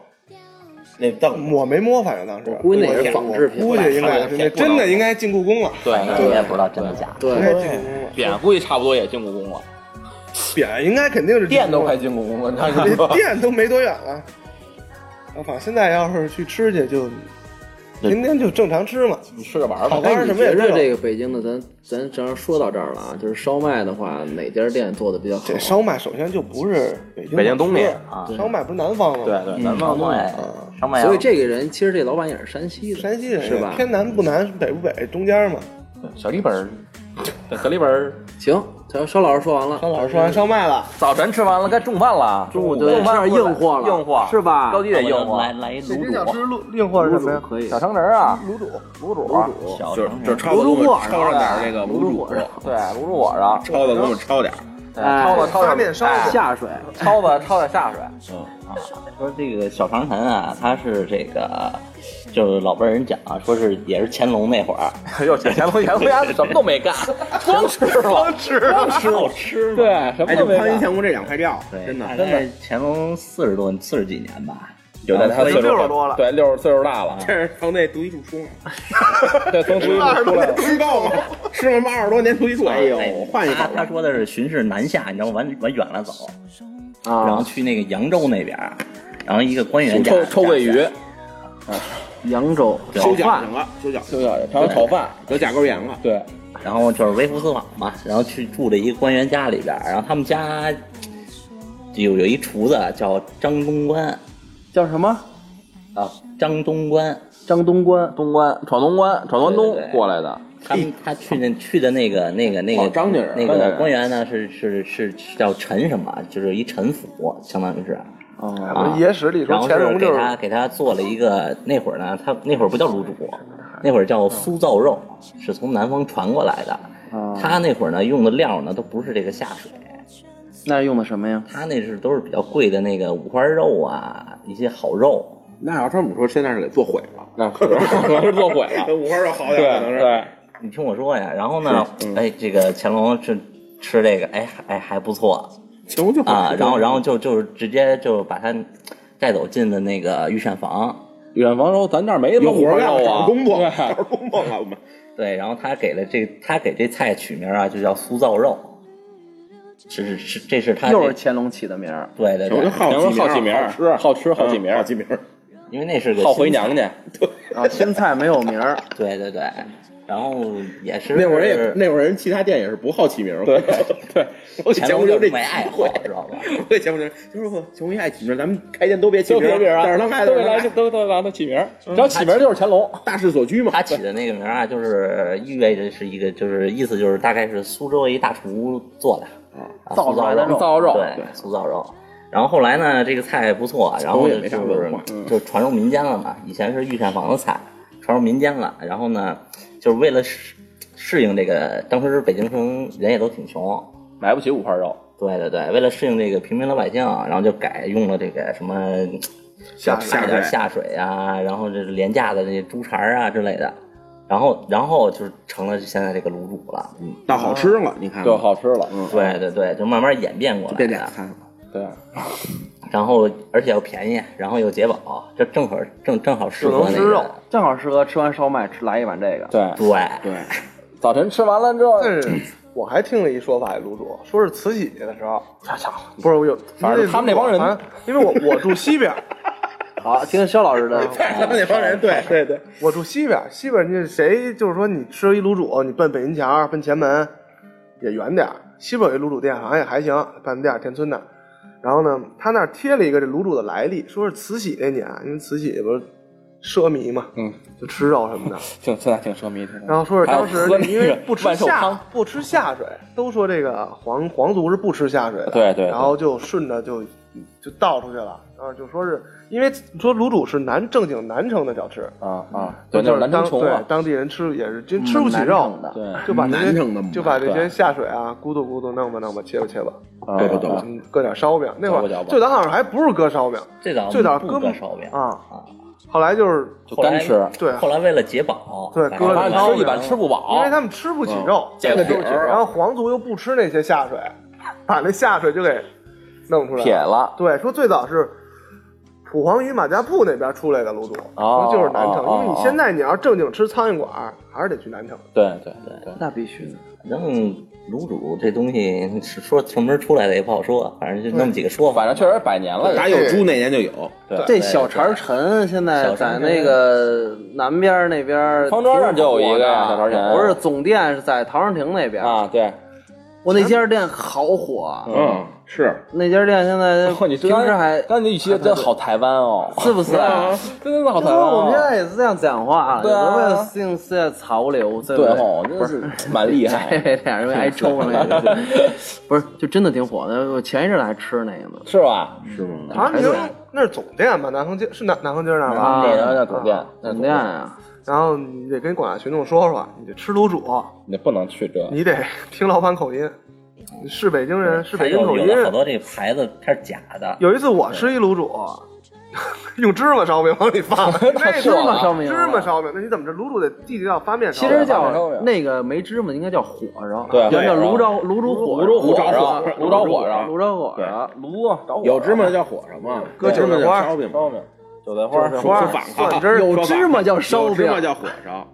那凳我没摸，反正当时估计那是仿制品估计应该是那真的应该进故宫了，对，你也不知道真的假的。对应，该进故宫了。匾估计差不多也进故宫了。匾应该肯定是进店都快进故宫了，那这是店都没多远了。然后反正现在要是去吃去，就天天就正常吃嘛。你吃着玩吧。好玩哎，你觉什么也知道。着这个北京的，咱咱正好说到这儿了啊，就是烧麦的话，哪家店做的比较好？这烧麦首先就不是北京北京东面啊烧麦不是南方吗？对对，嗯南方烧麦，烧麦，所以这个人其实这老板也是山西的，山西人是吧？偏南不南，北不北，中间嘛。小李本儿，对小里本儿行，咱邵老师说完了，肖老师说完烧麦了，早晨吃完了，该中饭了。中午就得吃点硬货了，硬货是吧？高低得硬货。来来一卤煮，路硬货是什么呀？可以，小肠人啊，卤煮，卤煮啊，小就是就是抄的给我们抄上点儿这个卤煮火，烧对，卤煮火烧，抄的给我们抄点抄吧抄的发面烧哎下水，抄吧抄点下水。嗯啊说这个小长城啊，他是这个，就是老辈人讲啊，说是也是乾隆那会儿，*laughs* 又乾乾隆乾隆家什么都没干，*laughs* 光吃了，光吃光吃好吃对，什么哎，都没干。就潘云天宫这两块料，对，真的真的乾隆四十多四十几年吧，有在他岁数六十多了对，六十岁数大了啊，这是从那独一处出来，对，从独一处出来了。*laughs* 知道吗？*laughs* 吃了妈二十多年独一处，哎呦，换一口他他说的是巡视南下，你知道吗？往往远了走，啊然后去那个扬州那边，然后一个官员家抽抽桂鱼，扬州对炒饭两个修脚，就叫还有炒饭，有甲沟炎了。对，然后就是微服私访嘛，然后去住了一个官员家里边儿，然后他们家有有一厨子叫张东关叫什么？啊，张东关，张东关。东关闯东关，闯关东对对对。过来的，他们他去那去的那个那个那个哦张家人。那张家人。个官员呢是是是是叫陈什么，就是一陈府，相当于是。哦，啊。野史里说然后是给乾隆就是他给他做了一个，那会儿呢，他那会儿不叫卤煮，那会儿叫酥造肉，是从南方传过来的。哦。他那会儿呢用的料呢都不是这个下水，那用的什么呀？他那是都是比较贵的那个五花肉啊，一些好肉。那要这么说，现在是给做毁了。那可能 *laughs* 可能是做毁了，五花肉好点，对可能是。对，你听我说呀，然后呢，哎，这个乾隆吃吃这个，哎哎还不错乾隆就啊，然后然后就就是直接就把他带走进了那个御膳房，御膳房说咱这儿没有活干，肉啊，找工作，对找工作了我们。对，然后他给了这他给这菜取名啊，就叫酥造肉，是是是，这是他又是乾隆起的名儿。对对对，乾隆好好起起名儿好吃，好吃好起名儿嗯好起名儿。因为那是个好回娘家，对啊，新菜没有名儿。*laughs* 对对对，然后也是那会儿也那会儿人其他店也是不好起名儿，对对，乾隆就这没爱好，知道吧？我给乾隆就是说乾隆一爱起名儿，咱们开店都别起名儿，都给的他都都让他起名儿，只要起名儿就是乾隆，大势所趋嘛。他起的那个名儿啊，就是意味着是一个，就是意思就是大概是苏州一大厨做的啊，造酥造肉，出来的肉造肉对，酥造肉。然后后来呢，这个菜不错，然后就也没啥文化是就传入民间了嘛。以前是御膳房的菜，传入民间了。然后呢，就是为了适适应这个，当时北京城人也都挺穷，买不起五花肉，对对对，为了适应这个平民老百姓，然后就改用了这个什么下下下水啊，然后这是廉价的这些猪肠啊之类的，然后然后就是成了现在这个卤煮了。嗯，到好吃了，你看就好吃了，嗯对对对，就慢慢演变过来的。变俩餐了。对，*laughs* 然后而且又便宜，然后又解饱，这正好正正好适合那只能吃肉个。，正好适合吃完烧麦吃来一碗这个。对，对对，早晨吃完了之后，我还听了一说法，卤煮说是慈禧的时候，不是我有，反正他们那帮人因为我我住西边，*laughs* 好，*laughs* 听肖老师的。*laughs* 他们那帮人，对对对，我住西边，西边你谁就是说你吃一卤煮，你奔北银桥奔前门也远点儿，西边有一卤煮店，好像也还行，半门店儿田村的。然后呢，他那儿贴了一个这卤煮的来历，说是慈禧那年，因为慈禧不是奢靡嘛，嗯，就吃肉什么的。挺现在挺奢靡，的然后说是当时因为不吃下不吃下水，都说这个皇皇族是不吃下水的，对对对然后就顺着就就倒出去了，然后就说是因为说卤煮是南正经南城的小吃，啊啊，对，那就是是南城穷啊，当地人吃也是真吃不起肉的对，就把这些南城的嘛就把这些下水啊咕嘟咕嘟弄吧弄吧切吧切吧，对对对嗯，搁点烧饼，那会儿最早好像还不是搁烧饼，最早不最早搁搁烧饼啊，啊，后来就是就干吃，对后来为了解饱，对把搁了烧饼反正吃一碗吃不饱，因为他们吃不起肉，见个底儿然后皇族又不吃那些下水，把那下水就给弄出来撇了，对，说最早是蒲黄榆马家铺那边出来的卤煮，哦说就是南城，哦因为你现在你要正经吃苍蝇馆，还是得去南城。对对对，那必须的。反正卤煮这东西是说什么时候出来的也不好说，反正就那么几个说法。反正确实百年了，打有猪那年就有，对这小肠陈现在在那个南边那边，方庄那儿就有一个呀小肠陈不是总店是在陶然亭那边。啊，对，我那家店好火啊，嗯，是那家店现在平时还刚才你语气真好台湾哦，是不是啊？真的好台湾 *laughs* 我们现哦，在也是这样讲话，对啊为了适应世界潮流，对哦，真的是蛮厉害，*laughs* 这俩人挨抽 *laughs* 那个，不是，就真的挺火的。我前一阵还吃那个呢，是吧？是吗？陶然亭那是总店吧？南横街是南南横街那儿吧？啊对，然后叫总店，总店啊，然后你得跟广大群众说说，你得吃卤煮，你不能去这，你得听老板口音，是北京人，是北京口音。好多这个牌子它是假的，有一次我吃一卤煮，*laughs* 用芝麻烧饼往里放，*laughs* 那芝麻烧饼芝麻烧饼，那你怎么这卤煮得地地道发面烧其？实叫那个没芝麻，应该叫火烧，对叫卤煮火。卤煮火烧。烧。卤着火烧。卤着火烧。炉啊，着火有芝麻的叫火烧嘛，搁芝麻韭菜花叫烧饼嘛，烧饼，韭菜花，韭菜花说反话蒜汁儿有芝麻叫烧饼有芝麻叫火烧，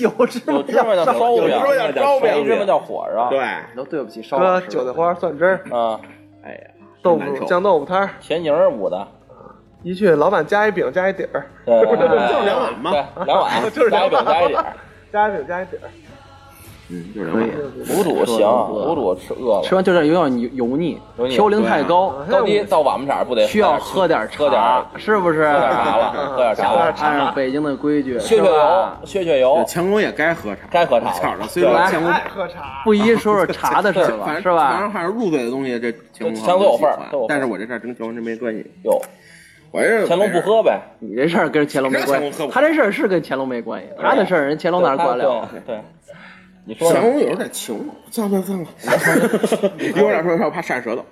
有芝麻叫烧饼，有芝麻叫烧饼没芝麻叫火烧，对，都对不起烧搁老师韭菜花蒜汁儿，啊，哎呀，豆腐酱豆腐摊儿，田营儿捂的，一去老板加一饼加一底儿，*laughs* 对，就是两碗嘛对，两碗，*laughs* 就是加一饼两碗加一底儿，*laughs* 加一饼加一底儿。嗯，就是。卤煮行，卤煮吃饿了，吃完就这有点油油腻嘌呤太高，高低到晚不色不得需要喝点茶，喝点儿是不是？喝点茶了，*laughs* 喝点茶了，按照北京的规矩，削削油是吧，削削油，强龙也该喝茶，该喝茶了操的，虽说对强龙，爱喝茶，不一说说茶的事儿吧，*laughs* 是吧反正？反正入嘴的东西，这强龙强龙有份儿都有份儿但是我这事儿跟强龙真没关系，哟，我这乾隆不喝呗，你这事儿跟乾隆没关系跟乾隆喝，不他这事儿是跟乾隆没关系，他的事儿人乾隆哪儿管了？对对，你说呢强龙有时候得请我，算了算了算了，*laughs* 一会儿再说，我怕闪舌头。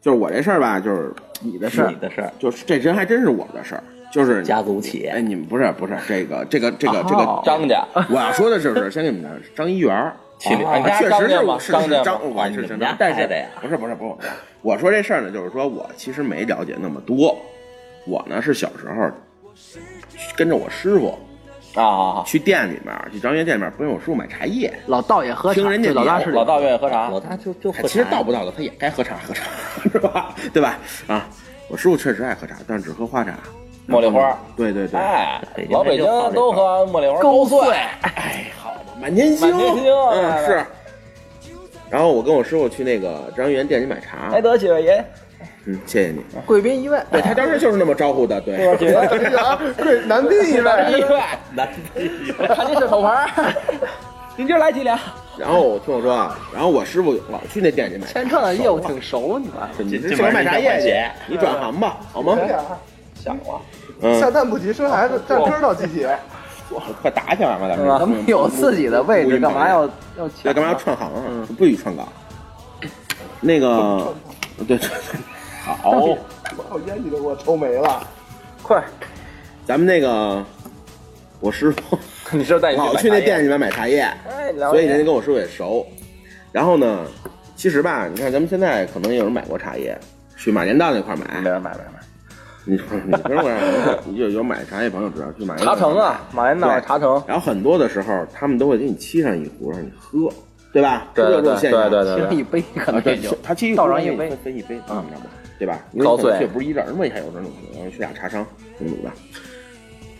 就是我这事儿吧，就是你的事儿你，的事儿，就是这真还真是我的事儿，就是家族企业哎，业，你们不是不是这个这个这个这哦个，张家，我要说的就是先给你们讲张一元 *laughs* 确实是是张家吗是张，我是张家，但是不是不是不是，我说这事儿呢，就是说我其实没了解那么多，我呢是小时候跟着我师傅啊，去店里面，去张元店里面，不跟我师傅买茶叶，老道也喝茶，听人家老大是老道愿意喝茶。老，大就就喝其实道不道的他也该喝茶喝茶，*laughs* 是吧？对吧？啊，我师傅确实爱喝茶，但是只喝花茶，茉莉花。对对对，哎老北京都喝茉莉花高碎，哎，好吧，满天星，满天星嗯哎是。然后我跟我师傅去那个张元店里买茶，哎得几位爷，嗯，谢谢你。贵宾一位，对他当时就是那么招呼的，对。几位，*laughs* 对，男宾一位一位，位，南看您是手牌儿，*laughs* 您今儿来几两？然后听我说啊，然后我师傅老去那店里买茶，千串的业务挺熟，你看。你喜欢买茶叶去进门一块，你转行吧，好吗？想了，嗯，下蛋不急生孩子，站根到集体。快打起来吧，咱们。咱们有自己的位置，干嘛要要抢？对，干嘛要串行啊？不许串岗。那个，对，*laughs* 好，靠烟你都给我抽没了。快，咱们那个，我师傅你是带你老去那店里面买茶叶，所以人家跟我师傅也熟。然后呢，其实吧，你看咱们现在可能也有人买过茶叶，去马连道那块买买。没人买买。你说你不是我让有有买茶叶朋友知道去买茶城啊，马连道茶城，然后很多的时候，他们都会给你沏上一壶让你喝，对吧？对是不是有这对种现？对对对其实一杯可，能也就，他沏一壶倒上一杯分一杯，嗯，对吧？因为高碎可能去不是一人嘛，还有这种情况，去俩茶商怎么怎么的。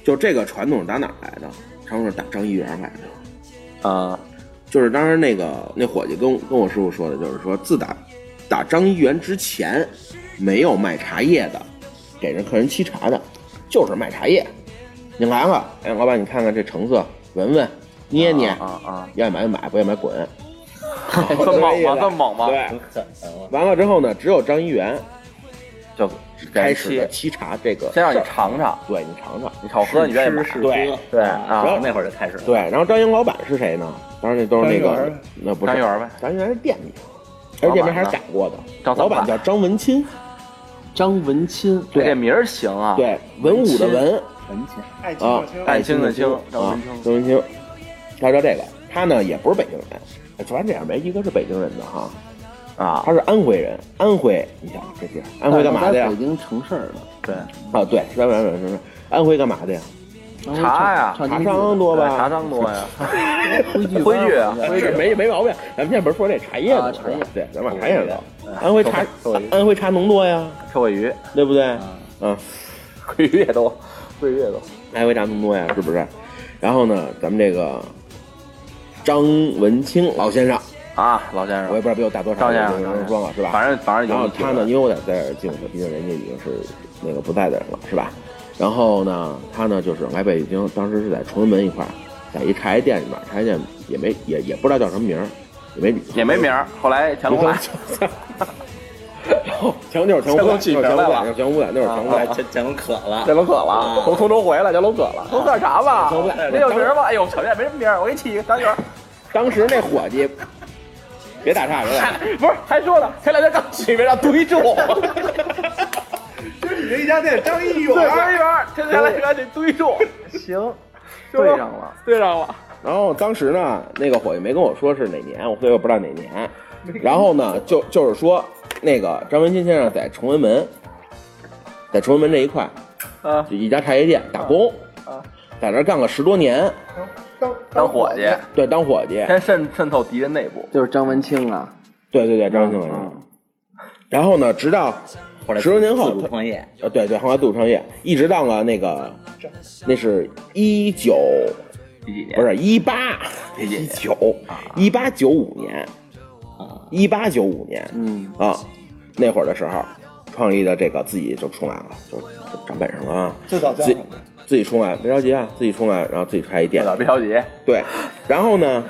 就这个传统打哪儿来的？传统是打张一元来的。啊，就是当时那个那伙计跟跟我师傅说的，就是说自打打张一元之前，没有卖茶叶的，给人客人沏茶的，就是卖茶叶。你来了，哎，老板，你看看这成色，闻闻，捏捏，啊啊，愿意买就买，不愿意买滚。*laughs* 这么猛吗？*laughs* 这么猛吗？对！完了之后呢，只有张一元就开始的沏茶这个先让你尝尝，对你尝尝。你好喝你愿意买，对对啊啊然后那会儿就开始了，对，然后张英老板是谁呢？当然那都是那个，那不是张元呗，张元是店名，而且店名还是改过的。张老板叫张文钦，张文钦，对这名儿行啊，，对，文武的文文青啊爱卿的卿张啊文清，张文清，他叫这个，他呢也不是北京人，哎反正这样没一个是北京人的哈，啊，他是安徽人，安徽，你想这地儿，安徽干嘛的呀？北？京成事儿的，对，啊，对，是安徽人，是是安徽干嘛的呀？茶呀。唱茶商多吧？茶商多呀，徽剧徽剧啊。没没毛病，咱们现在不是说这茶叶吗？啊茶叶对，咱们把茶叶聊。安徽茶安徽茶农多呀，臭鳜鱼，对不对？嗯，鳜鱼也多，鳜鱼也多，安徽茶农多呀，是不是？然后呢，咱们这个张文清老先生，啊，老先生，我也不知道比我大多少，张先生张说了是吧？反正反正然后有他呢，因为我在在这儿进的，毕竟人家已经是那个不在的人了，是吧？然后呢，他呢就是来北京，当时是在崇文门一块儿，在一茶叶店里面，茶叶店也没也也不知道叫什么名儿，也没理也没名儿，后来乾隆来，*laughs* 然后乾隆就是乾隆乾隆起名来了。就是乾隆不在，那会儿乾隆不在，乾乾隆渴了，乾隆渴了啊，从通州回来，乾隆渴了，喝点茶吧，没有名儿吗？哎呦，小店没什么名儿，我给你起一个张元，当时那伙计，别打岔，别打岔，*laughs* 不是还说呢，前两天刚起名让堆住，就是你这一家店张一元对，张元，前两天得堆住，行，*laughs* 对上了。对上了，然后当时呢，那个伙计没跟我说是哪年，我所以我不知道哪年。然后呢，就就是说，那个张文清先生在崇文门，在崇文门这一块，啊，就一家茶叶店打工，啊在那儿干了十多年，当当伙计，对，当伙计，先渗渗透敌人内部，就是张文清啊，对对对，张文清先生。然后呢，直到十多年后自主创业，呃，对对，后来自主创业，一直到了那个，那是一九几几年？不是一八一九一八九五年，一八九五年，嗯啊，那会儿的时候，创立的这个自己就出来了，就就长本事了啊，最早叫自己什么？自己出来，别着急啊，自己出来，然后自己开一店，别着急，对，然后呢，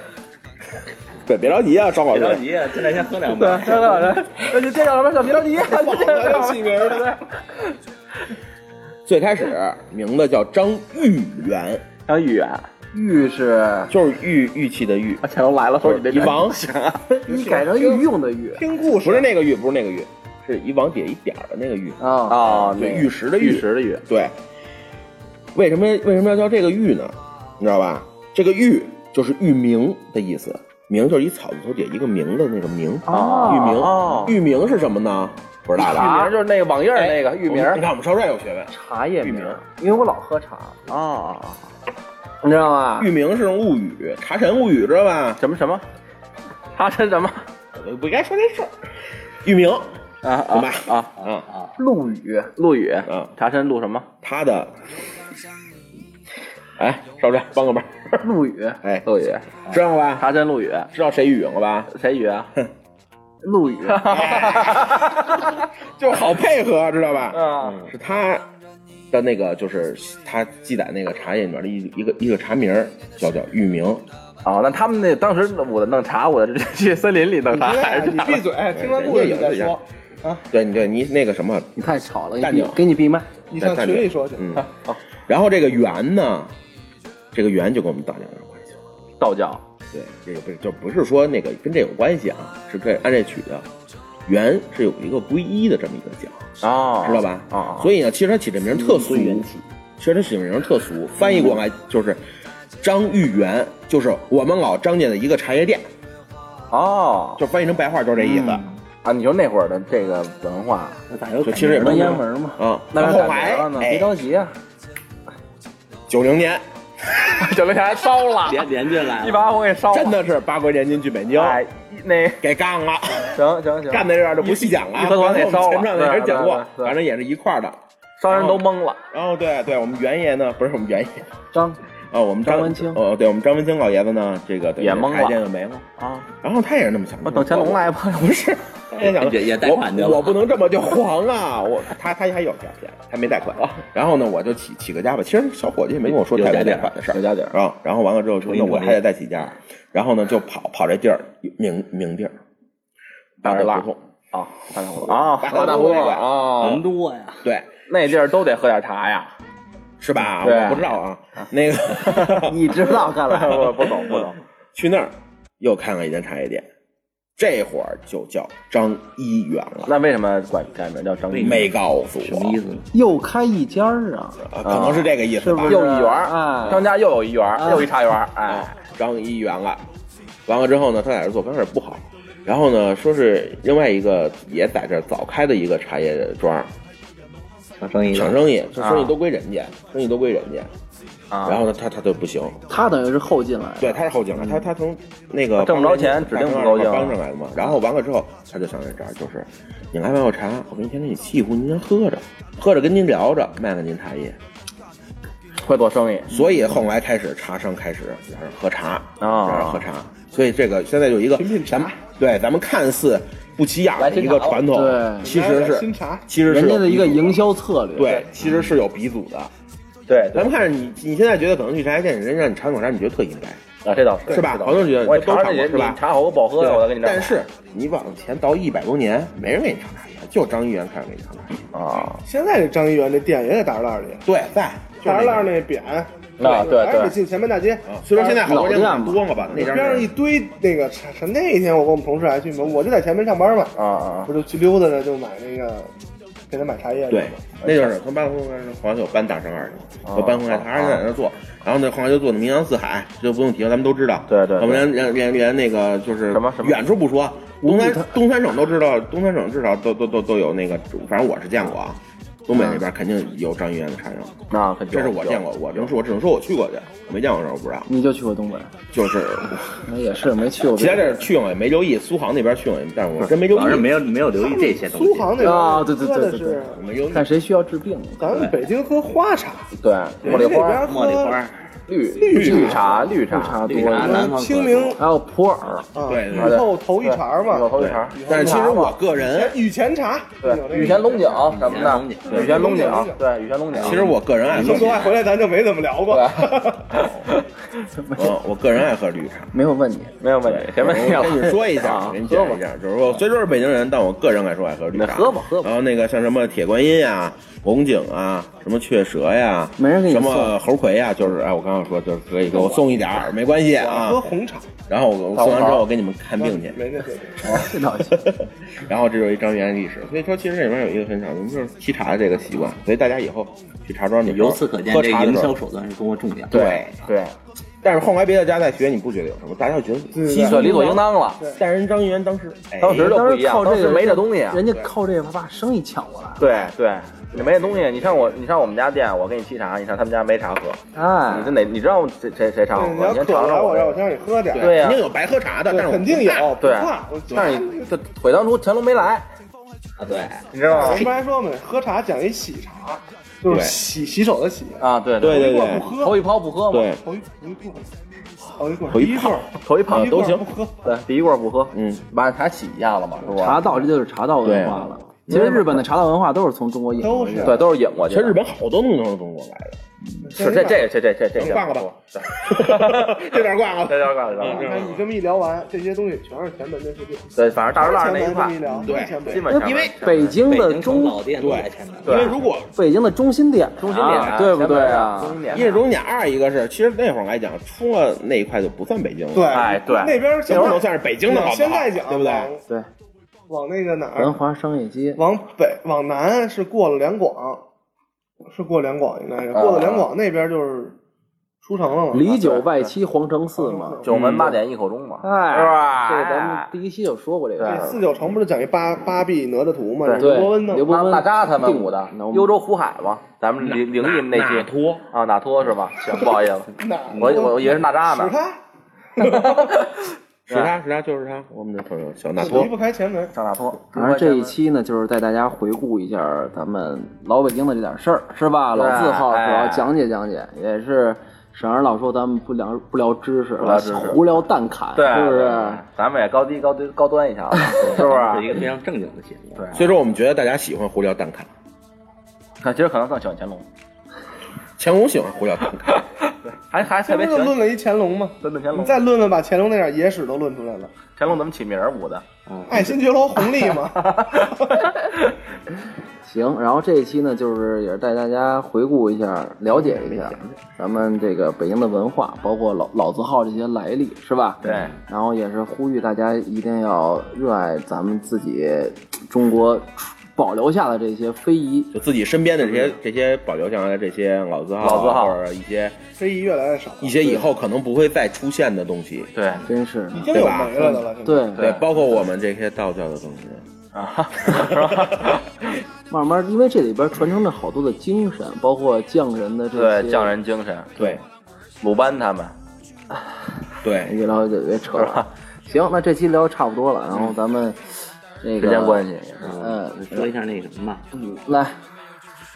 对，别着急啊，*laughs* 张老师，别着急啊，进来先喝两杯。张老师，那就介绍什么？别着急，*laughs* 起名的。最开始名字叫张玉元，张玉元，玉是就是玉玉器的玉，啊，乾隆来了，说你这一王，*laughs* 你改成御用的玉听故事。不是那个玉，不是那个玉，是一王姐一点的那个玉，啊，啊，对，玉石的玉石的玉，对，为什么为什么要叫这个玉呢？你知道吧？这个玉就是玉名的意思，名就是一草字头底下一个名的那个名，哦玉名哦，玉名是什么呢？不知道玉吧？名就是那个网页儿那个玉名你看我们少帅有学问，茶叶名玉名，因为我老喝茶，啊，你知道吗？玉名是用物语，茶神物语知道吧？什么什么，茶神什么我不该说这事儿。玉名啊懂吧啊啊！啊，陆羽，陆羽嗯茶神陆什么？他的，哎，少帅帮个忙，*laughs* 陆羽，哎，陆羽，知道吧？茶参陆羽，知道谁羽了吧？谁羽啊？陆羽，*laughs* 就好配合，知道吧？嗯，是他的那个，就是他记载那个茶叶里面的一一个一个茶名叫叫玉名。哦，那他们那当时我弄茶，我去森林里弄茶，还是你闭嘴，听完故事你再说。啊对，你对你那个什么，你太吵了，给你给你闭麦。你上群里说去。嗯，好然后这个圆呢，这个元就跟我们道教有点关系了。道教对，这个不是就不是说那个跟这有关系啊，是这按这取的。元是有一个皈依的这么一个讲，啊，知道吧？啊，所以呢，其实他起这名特俗，其实他起这名特俗，翻译过来就是张玉元，就是我们老张家的一个茶叶店，哦就翻译成白话就是这意思。啊，你说那会儿的这个文化，那咋有就其实也文没言文嘛？啊，那后来了呢哎别着急啊，九零年九零年还烧了，连连进来了，一把火给烧了，真的是八国联军去北京，哎，那给干了，行行行，干在这儿就不细讲了啊。一合团给烧了前传的也是讲过反正也是一块儿的。商人都懵了，然后对对，我们袁爷呢，不是我们袁爷。张啊，我们张文清哦，对我们张文清老爷子呢，这个也懵了茶叶店就没了。啊，然后他也是那么想的，我等乾隆来吧，不是，他也想也也贷款去了我我不能这么就黄啊！我他他还有家钱，还没贷款。然后呢，我就起起个家吧。其实小伙计也没跟我说太多贷款的事儿，有家底儿啊。然后完了之后说，那我还得再起家。然后呢，就跑跑这地儿名名地儿，大大辣胡同。啊，大胡同啊，大大胡同胡同啊人，多呀，对，那地儿都得喝点茶呀，是吧？我不知道啊。那个 *laughs* 你知道看来 *laughs* 我不懂不懂，去那儿又开了一间茶叶店，这会儿就叫张一元了。那为什么管改名叫张一元？没告诉我什么意思？呢？又开一家儿啊，啊可能是这个意思吧是不？又一园儿，哎张家又有一园儿，又一茶园儿，哎哎，，张一元了。完了之后呢，他在这做，刚开始不好。然后呢，说是另外一个也在这儿早开的一个茶叶庄，抢生意，抢生意，这生意都归人家，生意都归人家。啊，然后呢，他他就不行，他等于是后进来。的，对，他是后进来，他他从那个挣不着钱指定不高兴。帮上来的嘛。然后完了之后，他就想在这儿，就是你来买我茶，我明天给你沏壶，您先喝着，喝着跟您聊着，卖给您茶叶。会做生意。所以后来开始茶商开始就是喝茶啊喝茶。所以这个现在有一个咱们对咱们看似不起眼的一个传统，对。其实是。新茶。其实是人家的一个营销策略，对，其实是有鼻祖的。对咱们看着你，你现在觉得可能去茶叶店，人家让你尝口茶，你觉得特应该，啊，这倒是是吧？好多人觉得我尝过是吧？你茶好不好喝呀？我再给你但是你往前倒一百多年，没人给你尝茶叶，就张一元开始给你尝茶叶。啊，现在这张一元这店也在大栅栏里，对，在。大栅栏那个啊对对还是得进前门大街。啊虽然现在好多店嘛多了吧，那边上一堆那个那天我跟我们同事还去嘛，我就在前门上班嘛，啊啊不就去溜达着就买那个给他买茶叶去对嘛。，那就是从八峰开始，后来就搬大山二去了，哦就搬回来，他还是在那做，然后那，后来就做的名扬四海，就不用提了，咱们都知道。对对对我们连连连连那个就是什么什么远处不说，东三东三省都知道，东三省至少都都都都有那个，反正我是见过啊，东北那边肯定有张一元的茶园，那肯定这是我见过，我只能说我只能说我去过去，没见过这我不知道。你就去过东北？就是。*laughs* 那也是没去过。其他地儿去过也没留意，苏杭那边去过，但是我真没留意，主要是没有没有留意这些东西。苏杭那边啊对对对对对。我没留意。看谁需要治病。咱们北京喝花茶，对茉莉花、茉莉花，绿绿绿茶、绿茶、茶多绿茶南方清明还有普洱，啊，对对雨后头一茬嘛，有头一茬。但是其实我个人，雨前茶，对雨前龙井什么的，对雨前龙井，对，雨前龙井。其实我个人爱喝说实话，绿茶，回来咱就没怎么聊过。嗯，我个人爱喝绿茶。没有问你。没有问题，谁问题我跟你说一下啊，给你讲一下，就是说虽说是北京人，但我个人来说爱喝绿茶。喝吧喝吧然后那个像什么铁观音呀、红景啊、什么雀舌呀，没人给你什么猴魁呀，就是哎，我刚刚说就是可以给我送一点儿，没关系啊喝。红茶，然后我我送完之后，我给你们看病去。没那事。这倒行。然后这就是一张元历史，所以说其实这里面有一个很少，就是沏茶的这个习惯，所以大家以后去茶庄，你由此可见，喝这个营茶的时候销手段是多么重要。对。对，但是后来别的家再学，你不觉得有什么？大家就觉得对稀这理所应当了。但人张一元当时，哎当时就不一样，当时靠这个没这东西啊。人家靠这个把生意抢过来。对对，你没这东西，你上我，你上我们家店，我给你沏茶，你上他们家没茶喝。哎你，这哪？你知道谁谁谁茶好喝？你先尝尝，我让我。先让你喝点儿。对呀肯定有白喝茶的，但是我肯定有，对。但是你这腿当初乾隆没来，啊，对，你知道吗我？们不还说嘛，喝茶讲一洗茶，就是洗洗手的洗，啊，对对对对一罐不喝，头一泡不喝嘛，对，头一头一罐，头一罐，头一泡，头一泡都行不喝。对，第一罐不喝，嗯，把茶洗一下了嘛，是不？茶道这就是茶道文化了。其实日本的茶道文化都是从中国引过去的。对，都是引过去的。其实日本好多东西都是中国来的，是这这这这这这能挂了吧对 *laughs* *laughs* 这点挂了。这点挂了，这你看你这么一聊完，这些东西全是前门的事情。对，反正大石栏那一块对前门基本上因为北京的中老店都在前面。因为如果北京的中心店，中心点啊对不对啊中心点一是中心点，二一个是，其实那会儿来讲，出了那一块就不算北京了，对，哎对那边那会儿能算是北京的好不好现在讲对不对？对，往那个哪儿，文华商业街。往北往南是过了两广，是过两广应该是过了两广那边就是出城了嘛。里九外七皇城寺嘛。九门八点一口钟嘛，哎，是吧？这个咱们第一期就说过这个这。四九城不是讲一八八臂哪吒图吗？对刘伯温。刘伯温那扎他们五的幽州湖海嘛，咱们灵灵异那期托啊，哪托是吧？行，不好意思，我我我以为是哪扎呢。使他，*laughs* 是他是他就是他，我们的朋友小纳托离。不开前门。上哪托？反正这一期呢，就是带大家回顾一下咱们老北京的这点事儿，是吧？老字号主哎要讲解讲解，也是省儿老说咱们不聊不聊知识，胡聊蛋侃，对，是不是？咱们也高低高低高端一下子，*laughs* 是不是是一？个非常正经的节目。对，所以说我们觉得大家喜欢胡聊蛋侃，看其实可能更喜欢乾隆，乾隆喜欢胡聊淡侃，还还特别喜欢论了一乾隆吗？你论论乾隆。你再论论，把乾隆那点野史都论出来了。乾隆怎么起名儿舞的？爱新觉罗弘历嘛，*laughs* 行，然后这一期呢，就是也是带大家回顾一下，了解一下咱们这个北京的文化，包括老老字号这些来历，是吧？对。然后也是呼吁大家一定要热爱咱们自己中国保留下的这些非遗。就自己身边的这些这些保留下来的这些老字号啊，老字号或者一些非遗越来越少，一些以后可能不会再出现的东西，对真是已经有没了的了。对对，包括我们这些道教的东西。啊，是吧？慢慢，因为这里边传承着好多的精神，包括匠人的这些对，匠人精神，对鲁班他们，对，*laughs* 越聊越越扯了。行，那这期聊的差不多了，然后咱们那个时间关系。嗯，说一下那个什么吧，来，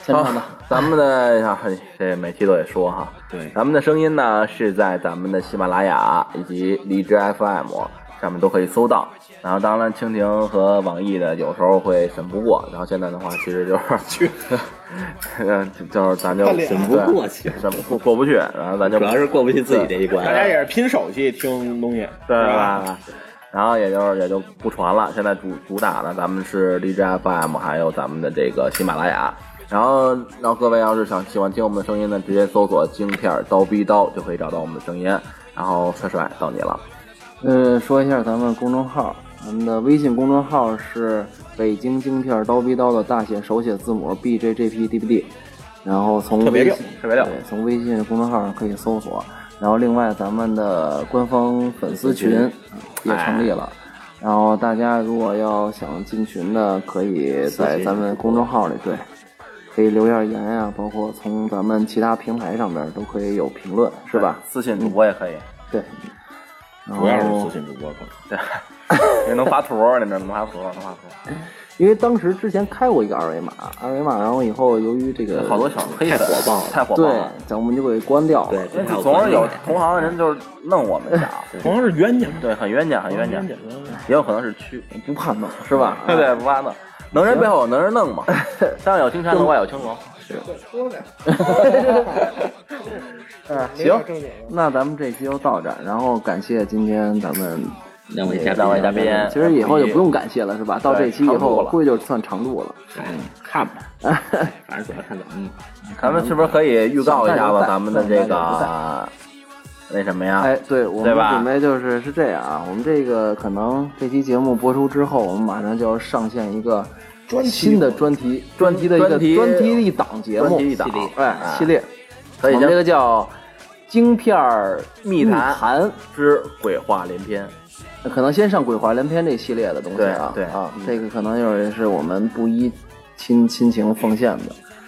现好场的，咱们的呀，这每期都得说哈，对咱们的声音呢是在咱们的喜马拉雅以及荔枝 FM 上面都可以搜到。然后当然，蜻蜓和网易的有时候会审不过，然后现在的话其实就是去，*laughs* 嗯，就是咱就审不过去审不过过不去，然后咱就主要是过不去自己这一关。大家也是拼手气听东西，对？吧？然后也就也就不传了。现在主主打的，咱们是荔枝 FM，还有咱们的这个喜马拉雅。然后，然后各位要是想喜欢听我们的声音呢，直接搜索“京片儿刀逼刀”就可以找到我们的声音。然后帅帅到你了，嗯，说一下咱们公众号，咱们的微信公众号是北京京片刀逼刀的大写手写字母 B J J P D B D，然后从特别溜微信特别溜对，从微信公众号上可以搜索。然后另外咱们的官方粉丝群也成立了。然后大家如果要想进群的，可以在咱们公众号里对可以留下言呀、包括从咱们其他平台上面都可以有评论，是吧？私信主播也可以，对，然主要是后私信主播可能。对，*laughs* 也能发图，你这能发图，能发图。因为当时之前开过一个二维码，二维码，然后以后由于这个好多小黑粉太火爆了太火爆对了。，咱们就给关掉了。对，因为这还总是有同行的人就是弄我们一下，*laughs* 同行是冤家，对，很冤家，很冤家，也有可能是区，不怕弄是吧？*laughs* 对对，不怕弄，能人背后有能人弄嘛，*laughs* 上有青山，楼外有青楼。说呗。嗯，行。那咱们这期就到这儿，然后感谢今天咱们两位嘉宾，两位嘉宾其实以后就不用感谢了，是吧？到这期以后，常驻了估计就算常驻了。嗯，看吧，*laughs* 反正主要看咱们。咱们是不是可以预告一下子想干就干咱们的这个那什么呀？哎，对，我们准备就是是这样啊，我们这个可能这期节目播出之后，我们马上就要上线一个专新的专题，专题的一个专题专题的一档节目，系列哎，哎系列，可以我们这个叫京片儿密谈谈，之鬼话连篇。可能先上鬼话连篇这系列的东西啊，对对啊，这个可能就是是我们不依亲亲情奉献的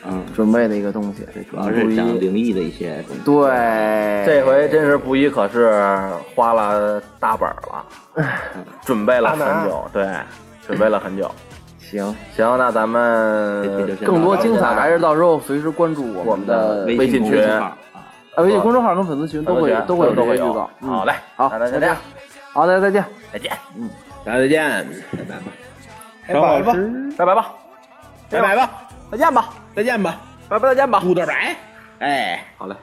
嗯，准备的一个东西，主要是讲灵异的一些东西。对，这回真是不一，可是花了大本儿了，准备了很久，对，准备了很久。*laughs* 行，行，那咱们更多精彩还是到时候随时关注我们的微微信群公众号啊。啊微信公众号跟粉丝群都会都会有都会有好嘞，好，那咱就这样，好，大家再见。再见，嗯大家再见，拜拜吧。拜拜吧。拜拜吧，拜拜吧，再见吧，再见吧，拜拜再见吧。土豆白，哎。好嘞。